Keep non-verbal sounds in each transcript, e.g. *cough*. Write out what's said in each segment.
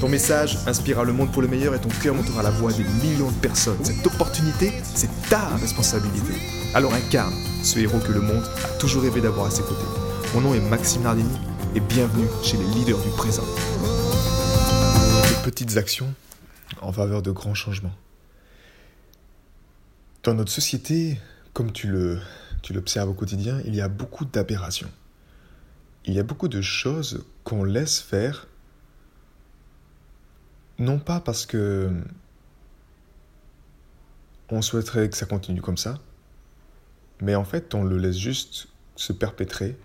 Ton message inspirera le monde pour le meilleur et ton cœur montera la voix des millions de personnes. Cette opportunité, c'est ta responsabilité. Alors incarne ce héros que le monde a toujours rêvé d'avoir à ses côtés. Mon nom est Maxime Nardini et bienvenue chez les leaders du présent. De petites actions en faveur de grands changements. Dans notre société, comme tu le tu l'observes au quotidien, il y a beaucoup d'aberrations. Il y a beaucoup de choses qu'on laisse faire non pas parce que on souhaiterait que ça continue comme ça, mais en fait on le laisse juste se perpétrer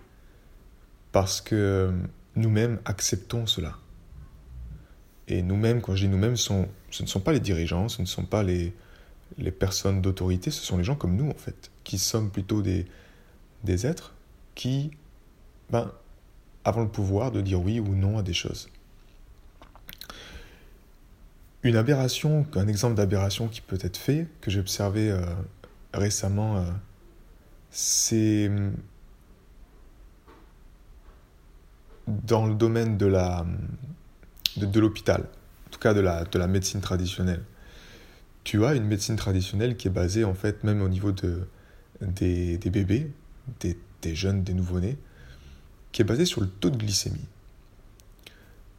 parce que nous-mêmes acceptons cela. Et nous-mêmes, quand je dis nous-mêmes, ce ne sont pas les dirigeants, ce ne sont pas les, personnes d'autorité, ce sont les gens comme nous en fait, qui sommes plutôt des, des êtres qui ben, avons le pouvoir de dire oui ou non à des choses. Une aberration, un exemple d'aberration qui peut être fait, que j'ai observé euh, récemment, euh, c'est hum, dans le domaine de la de, l'hôpital, en tout cas de la, de la médecine traditionnelle. Tu as une médecine traditionnelle qui est basée en fait même au niveau de, des, des bébés, des, des jeunes, des nouveau-nés, qui est basée sur le taux de glycémie.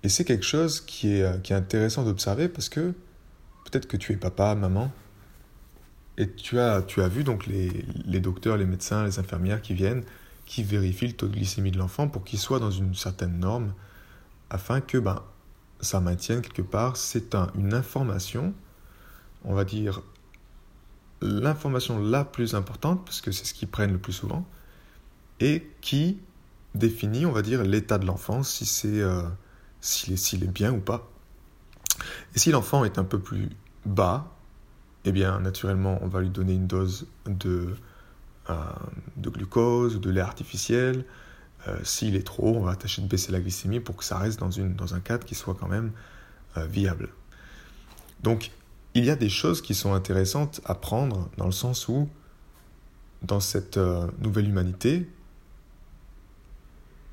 Et c'est quelque chose qui est, qui est intéressant d'observer parce que peut-être que tu es papa, maman, et tu as, tu as vu donc les, les docteurs, les médecins, les infirmières qui viennent, qui vérifient le taux de glycémie de l'enfant pour qu'il soit dans une certaine norme, afin que ben, ça maintienne quelque part. C'est un, une information, on va dire, l'information la plus importante, parce que c'est ce qu'ils prennent le plus souvent, et qui définit, on va dire, l'état de l'enfant, si c'est... Euh, s'il est, bien ou pas. Et si l'enfant est un peu plus bas, eh bien, naturellement, on va lui donner une dose de, euh, de glucose, de lait artificiel. Euh, s'il est trop, on va tâcher de baisser la glycémie pour que ça reste dans, une, dans un cadre qui soit quand même euh, viable. Donc, il y a des choses qui sont intéressantes à prendre dans le sens où, dans cette nouvelle humanité,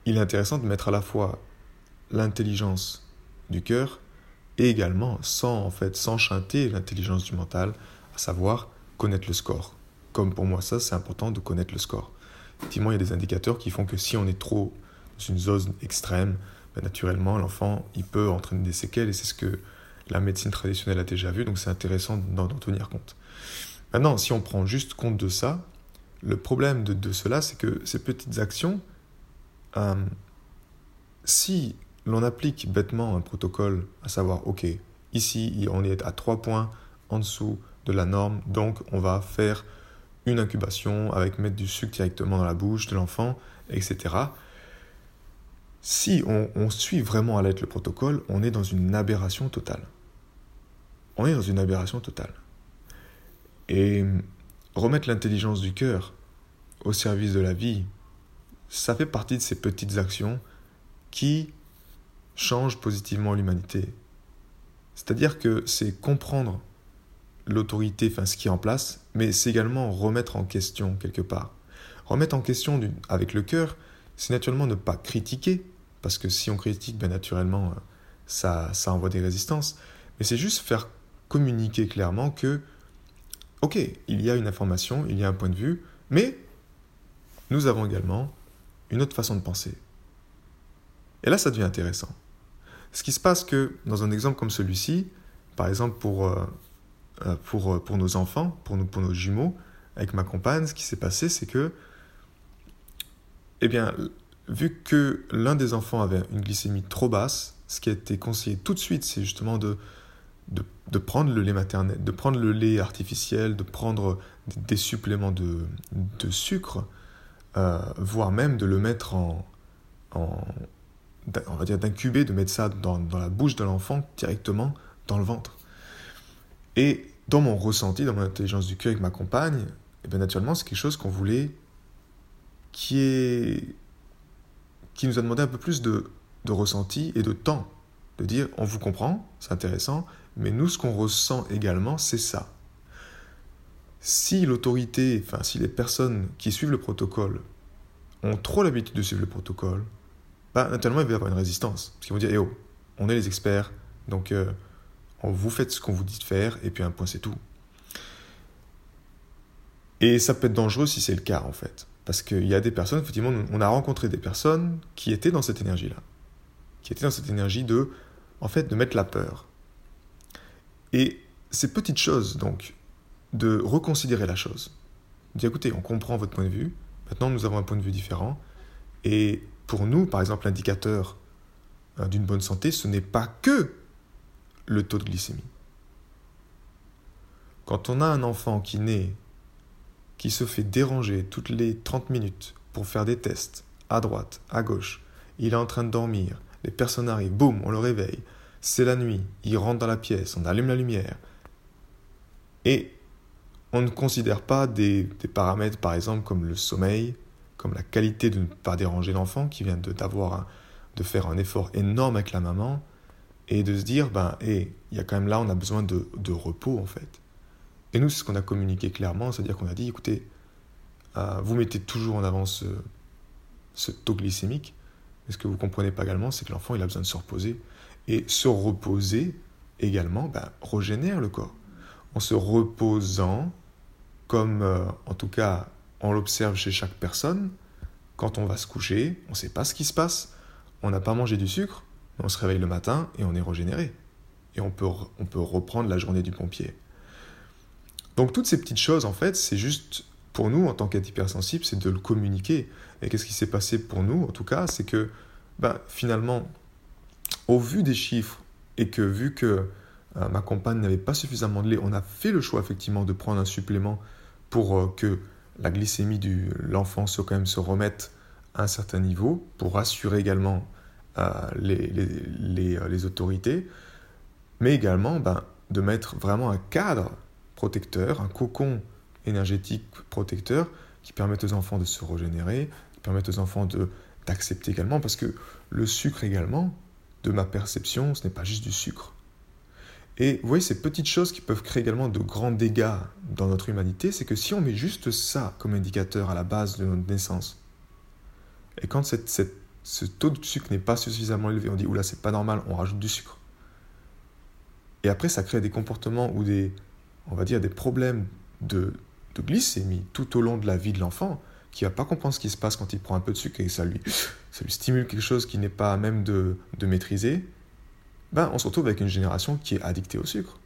il est intéressant de mettre à la fois l'intelligence du cœur et également sans en fait s'enchanter l'intelligence du mental, à savoir connaître le score. Comme pour moi ça c'est important de connaître le score. Effectivement il y a des indicateurs qui font que si on est trop dans une zone extrême, ben, naturellement l'enfant il peut entraîner des séquelles et c'est ce que la médecine traditionnelle a déjà vu donc c'est intéressant d'en tenir compte. Maintenant si on prend juste compte de ça, le problème de, cela c'est que ces petites actions, euh, si l'on applique bêtement un protocole, à savoir, OK, ici on est à 3 points en dessous de la norme, donc on va faire une incubation avec mettre du sucre directement dans la bouche de l'enfant, etc. Si on, suit vraiment à l'être le protocole, on est dans une aberration totale. On est dans une aberration totale. Et remettre l'intelligence du cœur au service de la vie, ça fait partie de ces petites actions qui change positivement l'humanité. C'est-à-dire que c'est comprendre l'autorité, enfin ce qui est en place, mais c'est également remettre en question quelque part. Remettre en question avec le cœur, c'est naturellement ne pas critiquer, parce que si on critique, bien naturellement, ça, ça envoie des résistances, mais c'est juste faire communiquer clairement que, ok, il y a une information, il y a un point de vue, mais nous avons également une autre façon de penser. Et là, ça devient intéressant. Ce qui se passe que dans un exemple comme celui-ci, par exemple pour, euh, euh, pour, euh, pour nos enfants, pour nos, pour nos jumeaux, avec ma compagne, ce qui s'est passé, c'est que, eh bien, vu que l'un des enfants avait une glycémie trop basse, ce qui a été conseillé tout de suite, c'est justement de, de, prendre le lait maternel, de prendre le lait artificiel, de prendre des, suppléments de, de sucre, voire même de le mettre en, on va dire d'incuber, de mettre ça dans, la bouche de l'enfant directement dans le ventre. Et dans mon ressenti, dans mon intelligence du cœur avec ma compagne, eh bien naturellement, c'est quelque chose qu'on voulait qui est qui nous a demandé un peu plus de, de ressenti et de temps. De dire, on vous comprend, c'est intéressant, mais nous, ce qu'on ressent également, c'est ça. Si l'autorité, enfin, si les personnes qui suivent le protocole ont trop l'habitude de suivre le protocole, bah, naturellement, il va y avoir une résistance. Parce qu'ils vont dire, eh oh, on est les experts, donc euh, vous faites ce qu'on vous dit de faire, et puis un point, c'est tout. Et ça peut être dangereux si c'est le cas, en fait. Parce qu'il y a des personnes, effectivement, on a rencontré des personnes qui étaient dans cette énergie-là. Qui étaient dans cette énergie de, en fait, de mettre la peur. Et ces petites choses, donc, de reconsidérer la chose. De dire, écoutez, on comprend votre point de vue, maintenant nous avons un point de vue différent, et pour nous, par exemple, l'indicateur euh, d'une bonne santé, ce n'est pas que le taux de glycémie. Quand on a un enfant qui naît qui se fait déranger toutes les 30 minutes pour faire des tests, à droite, à gauche, il est en train de dormir, les personnes arrivent, boum, on le réveille, c'est la nuit, il rentre dans la pièce, on allume la lumière. Et on ne considère pas des, paramètres, par exemple, comme le sommeil, comme la qualité de ne pas déranger l'enfant qui vient de, d'avoir de faire un effort énorme avec la maman et de se dire, ben, il y a quand même là, on a besoin de, de repos en fait. Et nous, c'est ce qu'on a communiqué clairement, c'est-à-dire qu'on a dit, écoutez, euh, vous mettez toujours en avant ce, taux glycémique, mais ce que vous ne comprenez pas également, c'est que l'enfant, il a besoin de se reposer. Et se reposer, également, ben, régénère le corps. En se reposant, comme euh, en tout cas on l'observe chez chaque personne, quand on va se coucher, on ne sait pas ce qui se passe, on n'a pas mangé du sucre, mais on se réveille le matin et on est régénéré. Et on peut, reprendre la journée du pompier. Donc toutes ces petites choses, en fait, c'est juste pour nous, en tant qu'être hypersensible, c'est de le communiquer. Et qu'est-ce qui s'est passé pour nous, en tout cas, c'est que ben, finalement, au vu des chiffres, et que vu que euh, ma compagne n'avait pas suffisamment de lait, on a fait le choix effectivement de prendre un supplément pour euh, que la glycémie de l'enfant se, quand même se remette à un certain niveau, pour rassurer également euh, les, les, les, autorités, mais également ben, de mettre vraiment un cadre protecteur, un cocon énergétique protecteur qui permet aux enfants de se régénérer, qui permet aux enfants d'accepter également, parce que le sucre également, de ma perception, ce n'est pas juste du sucre. Et vous voyez, ces petites choses qui peuvent créer également de grands dégâts dans notre humanité, c'est que si on met juste ça comme indicateur à la base de notre naissance, et quand ce taux de sucre n'est pas suffisamment élevé, on dit, oula, c'est pas normal, on rajoute du sucre. Et après, ça crée des comportements ou des, on va dire, des problèmes de, glycémie tout au long de la vie de l'enfant, qui va pas comprendre ce qui se passe quand il prend un peu de sucre et ça lui, ça lui stimule quelque chose qui n'est pas à même de, de maîtriser, ben, on se retrouve avec une génération qui est addictée au sucre.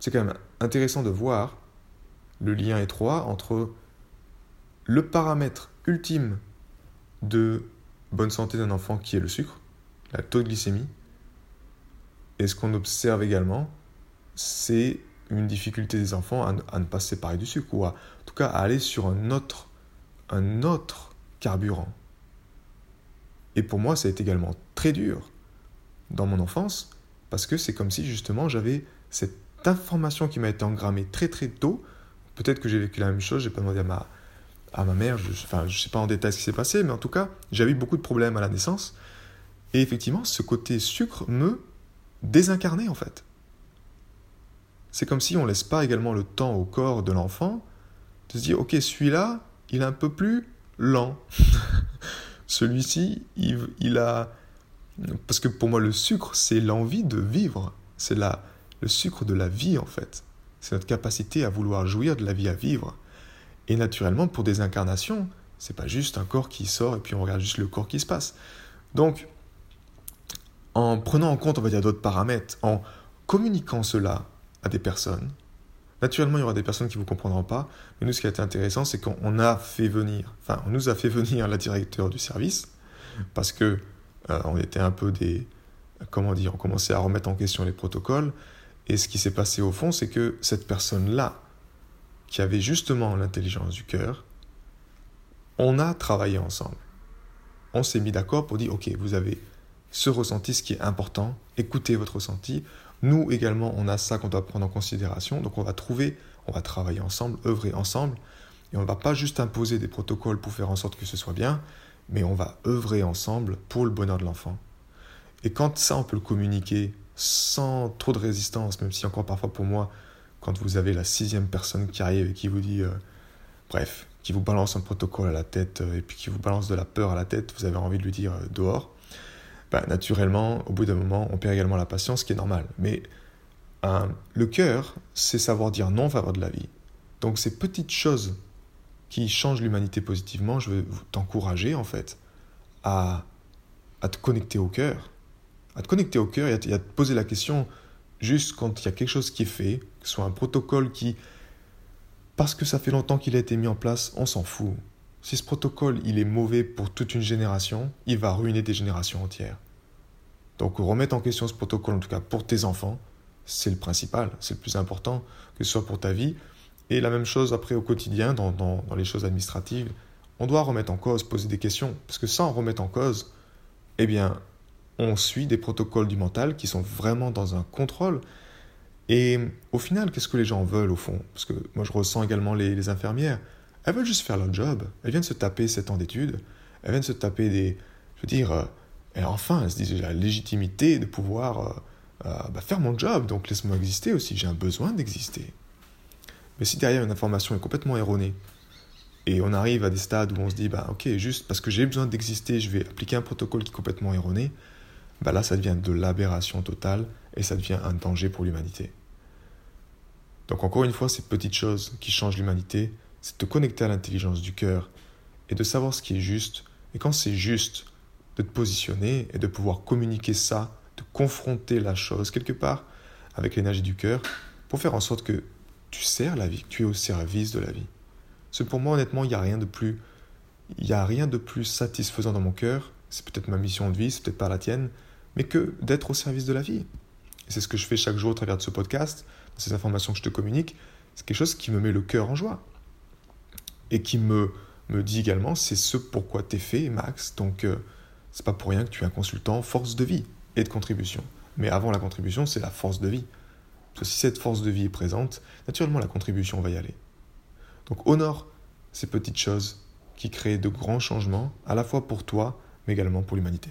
C'est quand même intéressant de voir le lien étroit entre le paramètre ultime de bonne santé d'un enfant qui est le sucre, la taux de glycémie, et ce qu'on observe également, c'est une difficulté des enfants à, ne pas se séparer du sucre, ou en tout cas à aller sur un autre, un autre carburant. Et pour moi, ça a été également très dur dans mon enfance, parce que c'est comme si justement j'avais cette information qui m'a été engrammée très très tôt. Peut-être que j'ai vécu la même chose, j'ai pas demandé à ma, à ma mère, je enfin, je sais pas en détail ce qui s'est passé, mais en tout cas, j'avais eu beaucoup de problèmes à la naissance. Et effectivement, ce côté sucre me désincarnait en fait. C'est comme si on laisse pas également le temps au corps de l'enfant de se dire, ok, celui-là, il est un peu plus lent. *laughs* Celui-ci, il, a... Parce que pour moi, le sucre, c'est l'envie de vivre. C'est le sucre de la vie, en fait. C'est notre capacité à vouloir jouir de la vie à vivre. Et naturellement, pour des incarnations, c'est pas juste un corps qui sort et puis on regarde juste le corps qui se passe. Donc, en prenant en compte, on va dire, d'autres paramètres, en communiquant cela à des personnes. Naturellement, il y aura des personnes qui ne vous comprendront pas, mais nous, ce qui a été intéressant, c'est qu'on a fait venir, enfin, on nous a fait venir la directeur du service, parce que euh, on était un peu des, comment dire, on commençait à remettre en question les protocoles, et ce qui s'est passé au fond, c'est que cette personne-là, qui avait justement l'intelligence du cœur, on a travaillé ensemble. On s'est mis d'accord pour dire, ok, vous avez ce ressenti, ce qui est important, écoutez votre ressenti, Nous également, on a ça qu'on doit prendre en considération. Donc on va trouver, on va travailler ensemble, œuvrer ensemble. Et on ne va pas juste imposer des protocoles pour faire en sorte que ce soit bien, mais on va œuvrer ensemble pour le bonheur de l'enfant. Et quand ça, on peut le communiquer sans trop de résistance, même si encore parfois pour moi, quand vous avez la sixième personne qui arrive et qui vous dit, euh, bref, qui vous balance un protocole à la tête euh, et puis qui vous balance de la peur à la tête, vous avez envie de lui dire euh, dehors, bah, naturellement, au bout d'un moment, on perd également la patience, ce qui est normal. Mais le cœur, c'est savoir dire non en faveur de la vie. Donc ces petites choses qui changent l'humanité positivement, je veux t'encourager en fait à, te connecter au cœur, à te connecter au cœur et à te, poser la question juste quand il y a quelque chose qui est fait, que ce soit un protocole qui, parce que ça fait longtemps qu'il a été mis en place, on s'en fout. Si ce protocole il est mauvais pour toute une génération, il va ruiner des générations entières. Donc remettre en question ce protocole, en tout cas pour tes enfants, c'est le principal, c'est le plus important, que ce soit pour ta vie. Et la même chose après au quotidien, dans, dans les choses administratives, on doit remettre en cause, poser des questions. Parce que sans remettre en cause, eh bien, on suit des protocoles du mental qui sont vraiment dans un contrôle. Et au final, qu'est-ce que les gens veulent au fond? Parce que moi je ressens également les, infirmières. Elles veulent juste faire leur job. Elles viennent se taper 7 ans d'études. Elles viennent se taper des... Je veux dire, euh, et enfin, elles se disent la légitimité de pouvoir euh, euh, bah, faire mon job. Donc laisse-moi exister aussi. J'ai un besoin d'exister. Mais si derrière une information est complètement erronée, et on arrive à des stades où on se dit, bah ok, juste parce que j'ai besoin d'exister, je vais appliquer un protocole qui est complètement erroné, bah là ça devient de l'aberration totale et ça devient un danger pour l'humanité. Donc encore une fois, ces petites choses qui changent l'humanité, c'est de te connecter à l'intelligence du cœur et de savoir ce qui est juste. Et quand c'est juste, de te positionner et de pouvoir communiquer ça, de confronter la chose quelque part avec l'énergie du cœur pour faire en sorte que tu sers la vie, tu es au service de la vie. C'est pour moi honnêtement, il n'y a rien de plus il y a rien de plus satisfaisant dans mon cœur, c'est peut-être ma mission de vie, c'est peut-être pas la tienne, mais que d'être au service de la vie. C'est ce que je fais chaque jour au travers de ce podcast, ces informations que je te communique, c'est quelque chose qui me met le cœur en joie. Et qui me, me dit également, c'est ce pourquoi tu es fait, Max, donc euh, c'est pas pour rien que tu es un consultant force de vie et de contribution. Mais avant la contribution, c'est la force de vie. Parce que si cette force de vie est présente, naturellement la contribution va y aller. Donc honore ces petites choses qui créent de grands changements, à la fois pour toi, mais également pour l'humanité.